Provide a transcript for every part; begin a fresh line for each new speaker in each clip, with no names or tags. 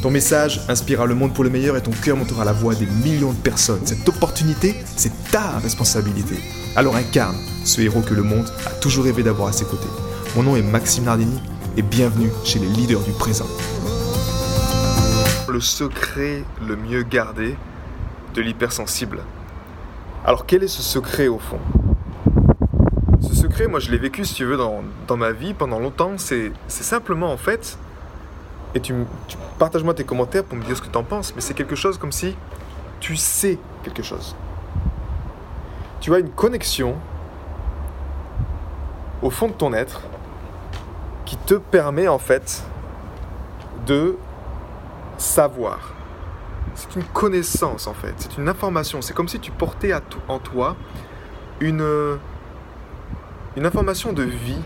Ton message inspirera le monde pour le meilleur et ton cœur montera la voix des millions de personnes. Cette opportunité, c'est ta responsabilité. Alors incarne ce héros que le monde a toujours rêvé d'avoir à ses côtés. Mon nom est Maxime Nardini et bienvenue chez les leaders du présent. Le secret le mieux gardé de l'hypersensible. Alors quel est ce secret au fond? Ce secret, moi je l'ai vécu si tu veux dans, dans ma vie pendant longtemps, c'est simplement en fait et tu, partage-moi tes commentaires pour me dire ce que tu en penses, mais c'est quelque chose comme si tu sais quelque chose. Tu as une connexion au fond de ton être qui te permet en fait de savoir. C'est une connaissance en fait, c'est une information. C'est comme si tu portais en toi une, une information de vie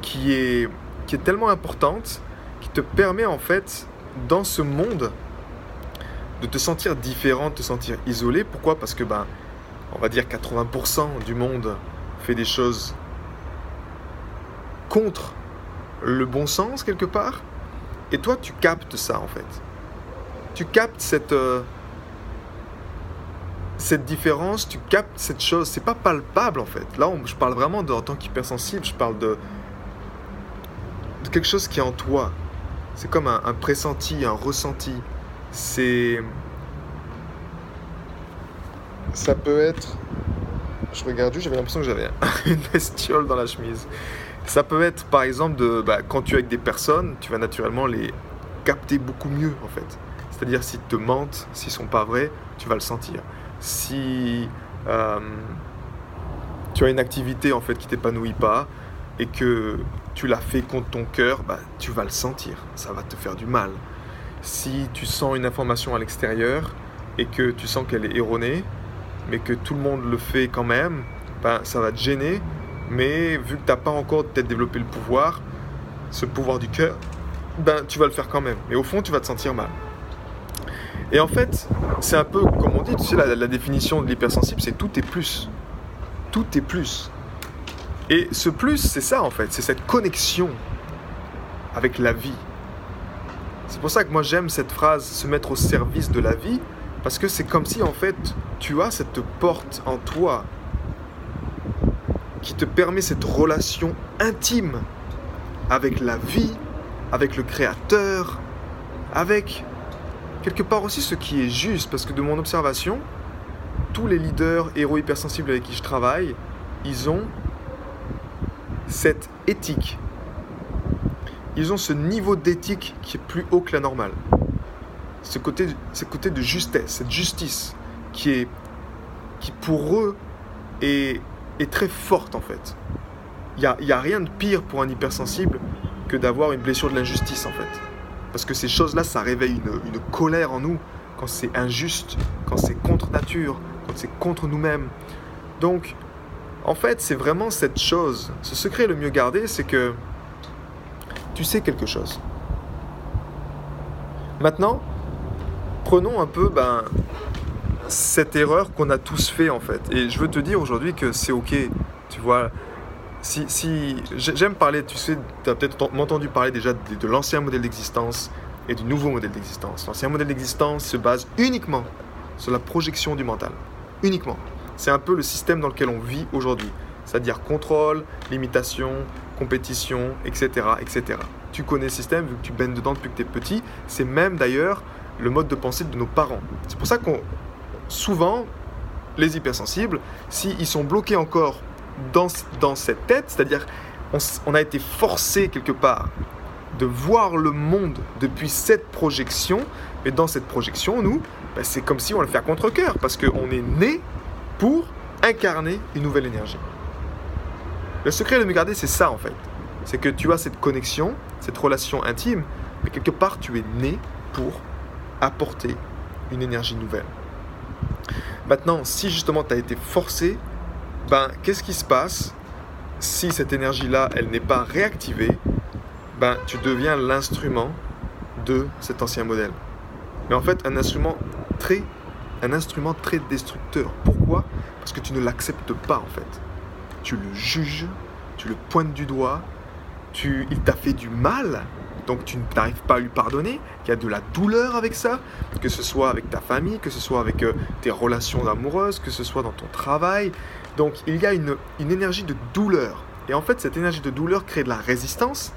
qui est, qui est tellement importante te permet en fait, dans ce monde, de te sentir différent, de te sentir isolé. Pourquoi? Parce que, ben, on va dire 80% du monde fait des choses contre le bon sens quelque part. Et toi, tu captes ça en fait. Tu captes cette, euh, cette différence, tu captes cette chose. C'est pas palpable en fait. Là, je parle vraiment de, en tant qu'hypersensible, je parle de quelque chose qui est en toi, c'est comme un, pressenti, un ressenti. C'est. Ça peut être. Je regarde juste, j'avais l'impression que j'avais une bestiole dans la chemise. Ça peut être par exemple de. Bah, quand tu es avec des personnes, tu vas naturellement les capter beaucoup mieux en fait. C'est-à-dire s'ils te mentent, s'ils sont pas vrais, tu vas le sentir. Si euh, tu as une activité en fait qui t'épanouit pas et que tu l'as fait contre ton cœur, bah, tu vas le sentir, ça va te faire du mal. Si tu sens une information à l'extérieur et que tu sens qu'elle est erronée, mais que tout le monde le fait quand même, bah, ça va te gêner, mais vu que tu n'as pas encore peut-être développé le pouvoir, ce pouvoir du cœur, ben, tu vas le faire quand même. Mais au fond, tu vas te sentir mal. Et en fait, c'est un peu comme on dit, tu sais, la, la définition de l'hypersensible, c'est tout est plus. Tout est plus. Et ce plus, c'est ça en fait, c'est cette connexion avec la vie. C'est pour ça que moi j'aime cette phrase, se mettre au service de la vie, parce que c'est comme si en fait tu as cette porte en toi qui te permet cette relation intime avec la vie, avec le Créateur, avec quelque part aussi ce qui est juste, parce que de mon observation, tous les leaders héros hypersensibles avec qui je travaille, ils ont cette éthique. Ils ont ce niveau d'éthique qui est plus haut que la normale. Ce côté, ce côté de justesse, cette justice qui est qui pour eux est, est très forte en fait. Il n'y a, y a rien de pire pour un hypersensible que d'avoir une blessure de l'injustice en fait. Parce que ces choses-là, ça réveille une, une colère en nous quand c'est injuste, quand c'est contre nature, quand c'est contre nous-mêmes. Donc, en fait, c'est vraiment cette chose. Ce secret le mieux gardé, c'est que tu sais quelque chose. Maintenant, prenons un peu ben, cette erreur qu'on a tous fait en fait. Et je veux te dire aujourd'hui que c'est ok. Tu vois, si, si j'aime parler, tu sais, tu as peut-être entendu parler déjà de l'ancien modèle d'existence et du nouveau modèle d'existence. L'ancien modèle d'existence se base uniquement sur la projection du mental. Uniquement. C'est un peu le système dans lequel on vit aujourd'hui. C'est-à-dire contrôle, limitation, compétition, etc., etc. Tu connais le système vu que tu baignes dedans depuis que tu es petit. C'est même d'ailleurs le mode de pensée de nos parents. C'est pour ça qu'on souvent les hypersensibles, s'ils sont bloqués encore dans, dans cette tête, c'est-à-dire on, a été forcé quelque part de voir le monde depuis cette projection, mais dans cette projection, nous, ben, c'est comme si on le fait à contre-coeur, parce qu'on est né pour incarner une nouvelle énergie. Le secret de me garder, c'est ça en fait. C'est que tu as cette connexion, cette relation intime, mais quelque part tu es né pour apporter une énergie nouvelle. Maintenant, si justement tu as été forcé, ben, qu'est-ce qui se passe si cette énergie-là, elle n'est pas réactivée? Ben, Tu deviens l'instrument de cet ancien modèle. Mais en fait, un instrument très, un instrument très destructeur. Pourquoi? Parce que tu ne l'acceptes pas en fait. Tu le juges, tu le pointes du doigt, tu, il t'a fait du mal, donc tu n'arrives pas à lui pardonner, il y a de la douleur avec ça, que ce soit avec ta famille, que ce soit avec euh, tes relations amoureuses, que ce soit dans ton travail. Donc il y a une, une énergie de douleur. Et en fait, cette énergie de douleur crée de la résistance.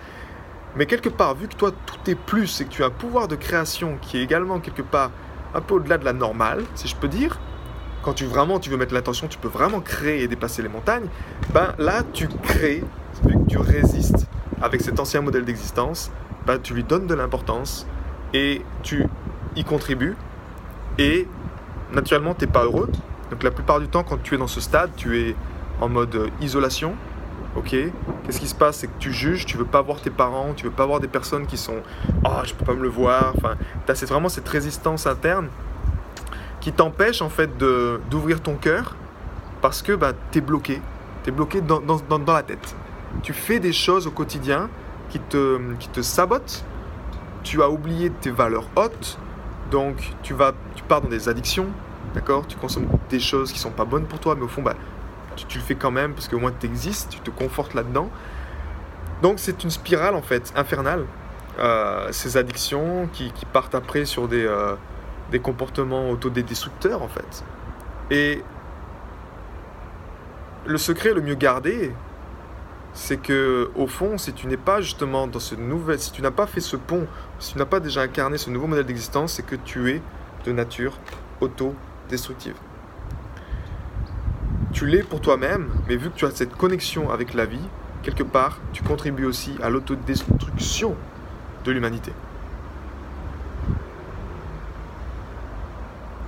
Mais quelque part, vu que toi, tout est plus et que tu as un pouvoir de création qui est également quelque part un peu au-delà de la normale, si je peux dire, quand tu vraiment tu veux mettre l'intention, tu peux vraiment créer et dépasser les montagnes, ben là, tu crées, tu résistes avec cet ancien modèle d'existence, bah, tu lui donnes de l'importance et tu y contribues. Et naturellement, tu n'es pas heureux. Donc la plupart du temps, quand tu es dans ce stade, tu es en mode isolation. Ok Qu'est-ce qui se passe? C'est que tu juges, tu veux pas voir tes parents, tu veux pas voir des personnes qui sont Oh, je peux pas me le voir. Enfin, tu as vraiment cette résistance interne qui t'empêche en fait d'ouvrir ton cœur parce que bah, tu es bloqué. Tu es bloqué dans, dans, dans la tête. Tu fais des choses au quotidien qui te, qui te sabote, tu as oublié tes valeurs hautes, donc tu, vas, tu pars dans des addictions, d'accord? Tu consommes des choses qui sont pas bonnes pour toi, mais au fond, bah, tu, le fais quand même parce qu'au moins tu existes, tu te confortes là-dedans. Donc c'est une spirale en fait infernale, euh, ces addictions qui, partent après sur des, euh, des comportements autodestructeurs en fait. Et le secret le mieux gardé, c'est que au fond, si tu n'es pas justement dans ce nouvel, si tu n'as pas fait ce pont, si tu n'as pas déjà incarné ce nouveau modèle d'existence, c'est que tu es de nature auto-destructive. Tu l'es pour toi-même, mais vu que tu as cette connexion avec la vie, quelque part, tu contribues aussi à l'autodestruction de l'humanité.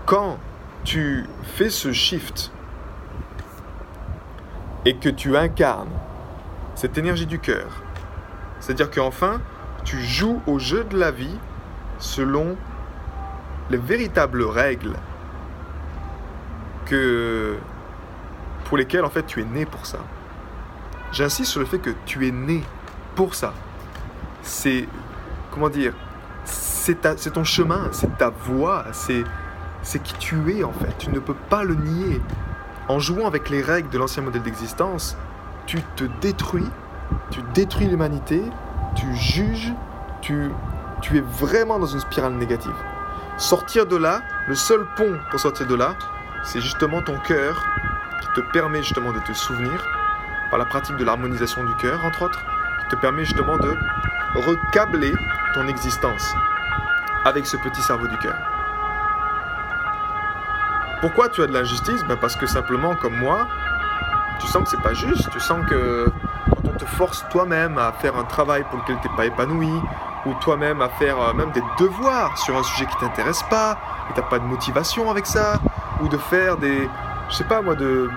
Quand tu fais ce shift et que tu incarnes cette énergie du cœur. C'est-à-dire qu'enfin, tu joues au jeu de la vie selon les véritables règles que pour lesquelles en fait tu es né pour ça. J'insiste sur le fait que tu es né pour ça. C'est comment dire, c'est ton chemin, c'est ta voix, c'est c'est qui tu es en fait. Tu ne peux pas le nier. En jouant avec les règles de l'ancien modèle d'existence, tu te détruis, tu détruis l'humanité, tu juges, tu, tu es vraiment dans une spirale négative. Sortir de là, le seul pont pour sortir de là, c'est justement ton cœur qui te permet justement de te souvenir, par la pratique de l'harmonisation du cœur, entre autres, qui te permet justement de recabler ton existence avec ce petit cerveau du cœur. Pourquoi tu as de l'injustice? Ben Parce que simplement, comme moi, tu sens que c'est pas juste, tu sens que quand on te force toi-même à faire un travail pour lequel tu n'es pas épanoui, ou toi-même à faire euh, même des devoirs sur un sujet qui t'intéresse pas, et t'as pas de motivation avec ça, ou de faire des, je sais pas moi, de,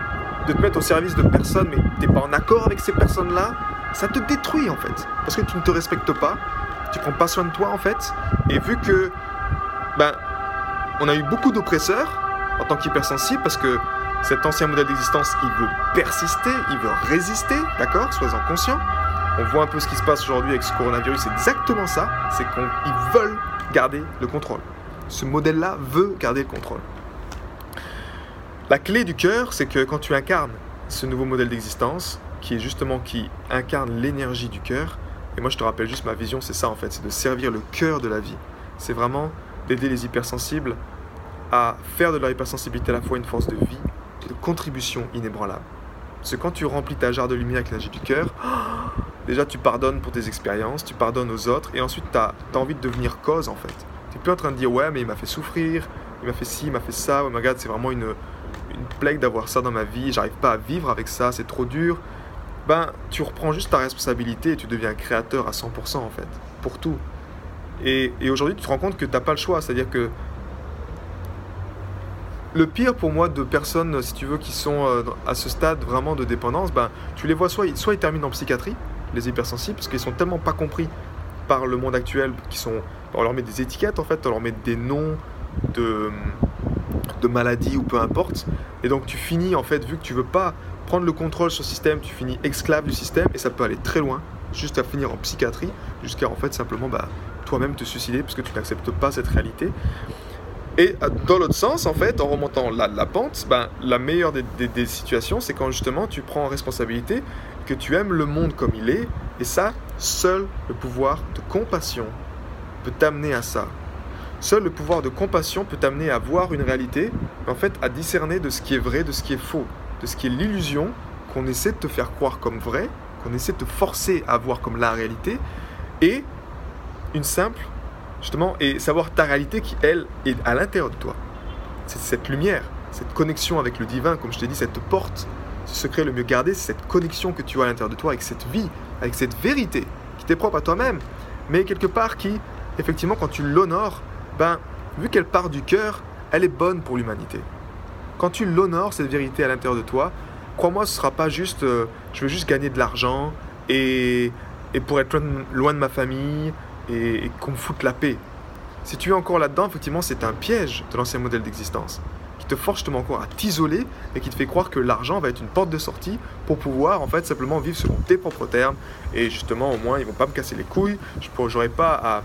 de te mettre au service de personnes, mais t'es pas en accord avec ces personnes-là, ça te détruit en fait, parce que tu ne te respectes pas, tu prends pas soin de toi en fait, et vu que, ben, on a eu beaucoup d'oppresseurs en tant qu'hypersensible, parce que cet ancien modèle d'existence, il veut persister, il veut résister, d'accord Sois-en conscient. On voit un peu ce qui se passe aujourd'hui avec ce coronavirus, c'est exactement ça, c'est qu'ils veulent garder le contrôle. Ce modèle-là veut garder le contrôle. La clé du cœur, c'est que quand tu incarnes ce nouveau modèle d'existence, qui est justement qui incarne l'énergie du cœur, et moi je te rappelle juste ma vision, c'est ça en fait, c'est de servir le cœur de la vie. C'est vraiment d'aider les hypersensibles à faire de leur hypersensibilité à la fois une force de vie de contribution inébranlable. Parce que quand tu remplis ta jarre de lumière avec l'énergie du cœur, déjà tu pardonnes pour tes expériences, tu pardonnes aux autres, et ensuite tu as, envie de devenir cause en fait. Tu n'es plus en train de dire ouais mais il m'a fait souffrir, il m'a fait ci, il m'a fait ça, oh my god c'est vraiment une, une plague d'avoir ça dans ma vie, j'arrive pas à vivre avec ça, c'est trop dur. Ben tu reprends juste ta responsabilité et tu deviens créateur à 100% en fait, pour tout. Et, aujourd'hui tu te rends compte que tu n'as pas le choix, c'est-à-dire que le pire pour moi de personnes, si tu veux, qui sont euh, à ce stade vraiment de dépendance, ben, tu les vois soit, soit ils terminent en psychiatrie, les hypersensibles, parce qu'ils sont tellement pas compris par le monde actuel qui sont. On leur met des étiquettes en fait, on leur met des noms de, de maladies ou peu importe. Et donc tu finis en fait, vu que tu veux pas prendre le contrôle sur le système, tu finis esclave du système et ça peut aller très loin, juste à finir en psychiatrie, jusqu'à en fait simplement bah, toi-même te suicider parce que tu n'acceptes pas cette réalité. Et euh, dans l'autre sens, en fait, en remontant la, la pente, ben, la meilleure des, des situations, c'est quand justement tu prends en responsabilité que tu aimes le monde comme il est, et ça, seul le pouvoir de compassion peut t'amener à ça. Seul le pouvoir de compassion peut t'amener à voir une réalité, en fait à discerner de ce qui est vrai, de ce qui est faux, de ce qui est l'illusion qu'on essaie de te faire croire comme vrai, qu'on essaie de te forcer à voir comme la réalité, et une simple, justement, et savoir ta réalité qui, elle, est à l'intérieur de toi. C'est cette lumière, cette connexion avec le divin, comme je t'ai dit, cette porte, ce secret le mieux gardé, c'est cette connexion que tu as à l'intérieur de toi avec cette vie, avec cette vérité qui t'est propre à toi-même, mais quelque part qui, effectivement, quand tu l'honores, ben, vu qu'elle part du cœur, elle est bonne pour l'humanité. Quand tu l'honores, cette vérité à l'intérieur de toi, crois-moi, ce ne sera pas juste euh, je veux juste gagner de l'argent et, et, pour être loin de, ma famille et, qu'on me foute la paix. Si tu es encore là-dedans, effectivement, c'est un piège de l'ancien modèle d'existence qui te force justement encore à t'isoler et qui te fait croire que l'argent va être une porte de sortie pour pouvoir en fait simplement vivre selon tes propres termes et justement au moins ils vont pas me casser les couilles, je n'aurai pas à,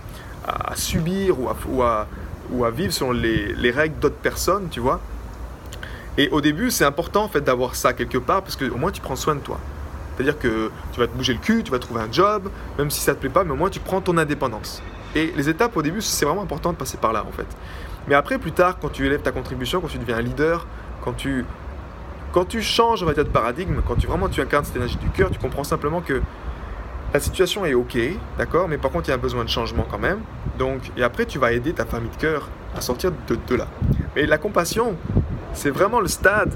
à, subir ou à, ou à, vivre selon les, les règles d'autres personnes, tu vois. Et au début, c'est important en fait d'avoir ça quelque part parce qu'au moins tu prends soin de toi. C'est-à-dire que tu vas te bouger le cul, tu vas trouver un job, même si ça te plaît pas, mais au moins tu prends ton indépendance. Et les étapes au début, c'est vraiment important de passer par là en fait. Mais après, plus tard, quand tu élèves ta contribution, quand tu deviens un leader, quand tu, quand tu changes va dire, de paradigme, quand tu vraiment tu incarnes cette énergie du cœur, tu comprends simplement que la situation est ok, d'accord, mais par contre il y a un besoin de changement quand même. Donc, et après tu vas aider ta famille de cœur à sortir de, là. Mais la compassion, c'est vraiment le stade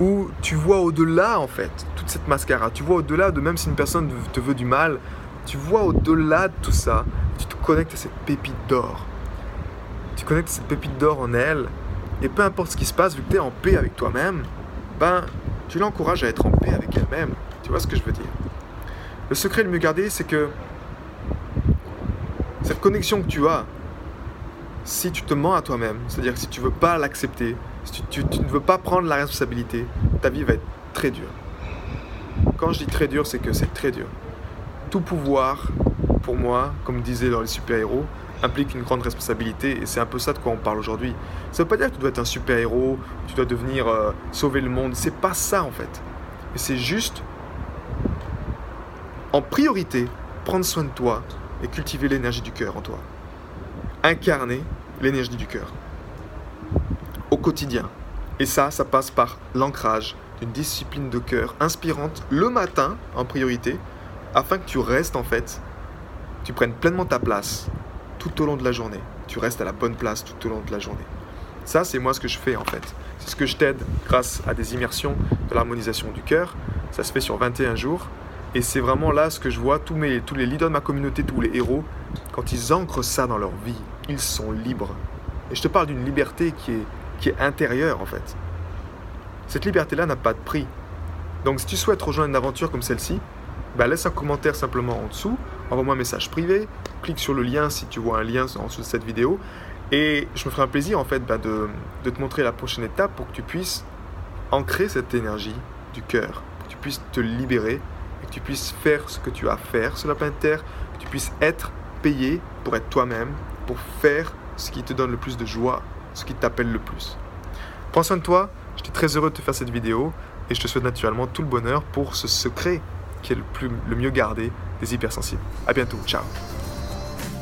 où tu vois au-delà en fait toute cette mascara. Tu vois au-delà de même si une personne te veut du mal, tu vois au-delà de tout ça. Tu te connectes à cette pépite d'or. Tu connectes cette pépite d'or en elle. Et peu importe ce qui se passe, vu que tu es en paix avec toi-même, ben tu l'encourages à être en paix avec elle-même. Tu vois ce que je veux dire? Le secret le mieux gardé, c'est que cette connexion que tu as, si tu te mens à toi-même, c'est-à-dire si tu ne veux pas l'accepter, si tu, ne veux pas prendre la responsabilité, ta vie va être très dure. Quand je dis très dur, c'est que c'est très dur. Tout pouvoir, pour moi, comme disaient dans les super-héros, implique une grande responsabilité et c'est un peu ça de quoi on parle aujourd'hui. Ça ne veut pas dire que tu dois être un super-héros, tu dois devenir euh, sauver le monde, c'est pas ça en fait. Mais c'est juste en priorité, prendre soin de toi et cultiver l'énergie du cœur en toi. Incarner l'énergie du cœur au quotidien. Et ça, ça passe par l'ancrage d'une discipline de cœur inspirante le matin en priorité, afin que tu restes en fait, tu prennes pleinement ta place tout au long de la journée. Tu restes à la bonne place tout au long de la journée. Ça, c'est moi ce que je fais en fait. C'est ce que je t'aide grâce à des immersions de l'harmonisation du cœur. Ça se fait sur 21 jours et c'est vraiment là ce que je vois, tous, les leaders de ma communauté, tous les héros, quand ils ancrent ça dans leur vie, ils sont libres. Et je te parle d'une liberté qui est, qui est intérieure en fait. Cette liberté-là n'a pas de prix. Donc si tu souhaites rejoindre une aventure comme celle-ci, bah, laisse un commentaire simplement en dessous, envoie-moi un message privé, clique sur le lien si tu vois un lien en dessous de cette vidéo, et je me ferai un plaisir en fait bah, de, de te montrer la prochaine étape pour que tu puisses ancrer cette énergie du cœur, que tu puisses te libérer que tu puisses faire ce que tu as à faire sur la planète Terre, que tu puisses être payé pour être toi-même, pour faire ce qui te donne le plus de joie, ce qui t'appelle le plus. Prends soin de toi, j'étais très heureux de te faire cette vidéo et je te souhaite naturellement tout le bonheur pour ce secret qui est le, mieux gardé des hypersensibles. A bientôt, ciao